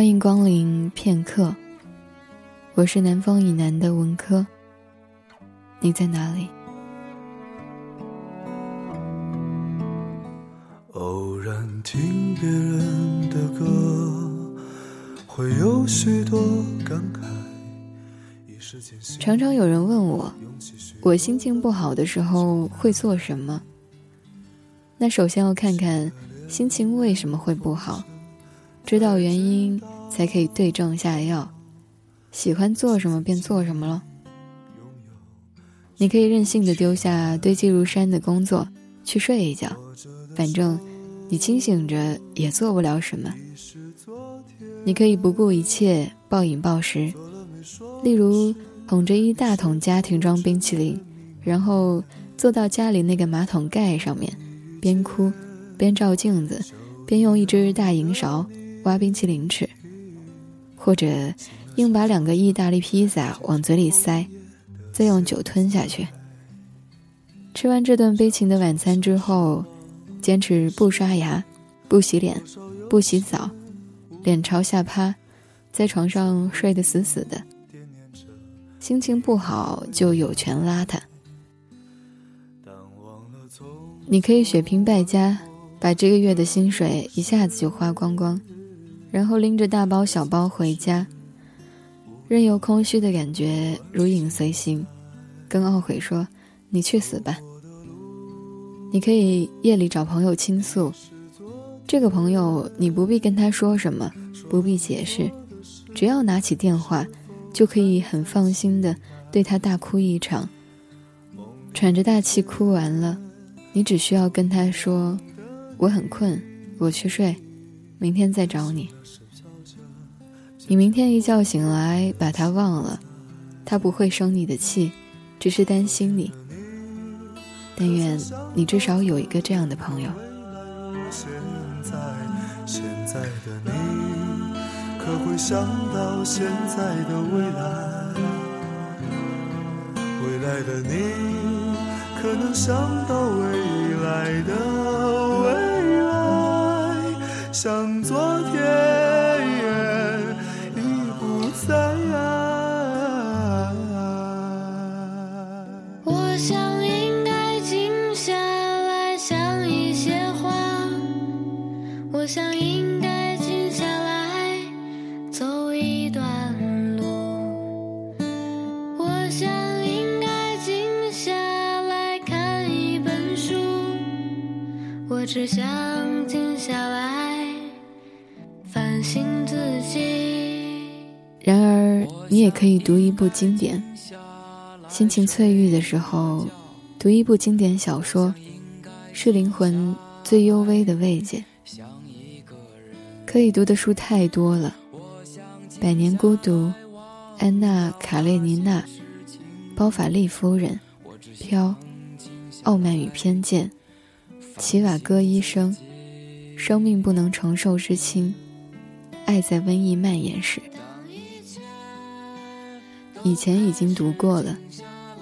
欢迎光临片刻。我是南方以南的文科。你在哪里？偶然听别人的歌，会有许多感慨。常常有人问我，我心情不好的时候会做什么？那首先要看看心情为什么会不好，知道原因才可以对症下药。喜欢做什么便做什么了。你可以任性的丢下堆积如山的工作，去睡一觉，反正你清醒着也做不了什么。你可以不顾一切暴饮暴食，例如捧着一大桶家庭装冰淇淋，然后坐到家里那个马桶盖上面。边哭，边照镜子，边用一只大银勺挖冰淇淋吃，或者硬把两个意大利披萨往嘴里塞，再用酒吞下去。吃完这顿悲情的晚餐之后，坚持不刷牙、不洗脸、不洗澡，脸朝下趴，在床上睡得死死的。心情不好就有权邋遢。你可以血拼败家，把这个月的薪水一下子就花光光，然后拎着大包小包回家，任由空虚的感觉如影随形，跟懊悔说：“你去死吧。”你可以夜里找朋友倾诉，这个朋友你不必跟他说什么，不必解释，只要拿起电话，就可以很放心的对他大哭一场，喘着大气哭完了。你只需要跟他说：“我很困，我去睡，明天再找你。”你明天一觉醒来把他忘了，他不会生你的气，只是担心你。但愿你至少有一个这样的朋友。现在的你，可会想到现在的未来？未来的你。可能想到未来的，像昨天已不在。我想应该静下来想一些话，我想应该静下来走一段路，我想应该静下来看一本书。我只想静下来。然而，你也可以读一部经典。心情翠郁的时候，读一部经典小说，是灵魂最幽微的慰藉。可以读的书太多了，《百年孤独》、安娜·卡列尼娜、包法利夫人、飘、傲慢与偏见。齐瓦戈医生，生命不能承受之轻，爱在瘟疫蔓延时。以前已经读过了，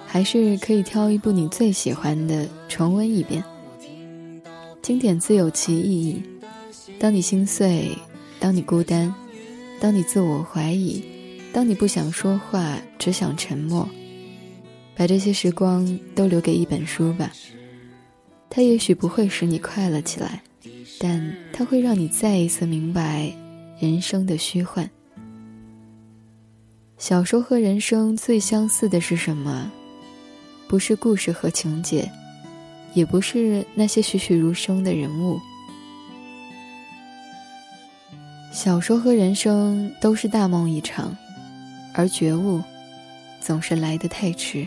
还是可以挑一部你最喜欢的重温一遍。经典自有其意义。当你心碎，当你孤单，当你自我怀疑，当你不想说话，只想沉默，把这些时光都留给一本书吧。它也许不会使你快乐起来，但它会让你再一次明白人生的虚幻。小说和人生最相似的是什么？不是故事和情节，也不是那些栩栩如生的人物。小说和人生都是大梦一场，而觉悟总是来得太迟。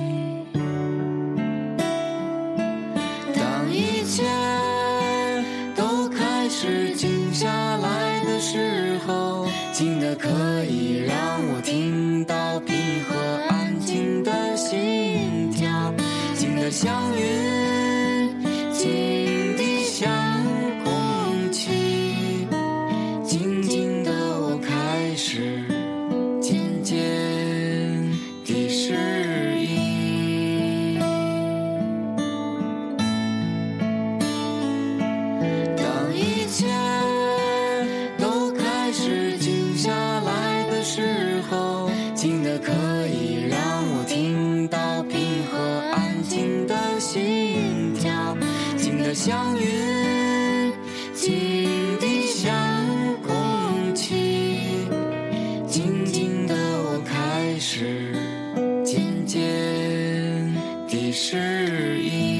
静的像云，静的像空气。静静的，我开始渐渐的适应。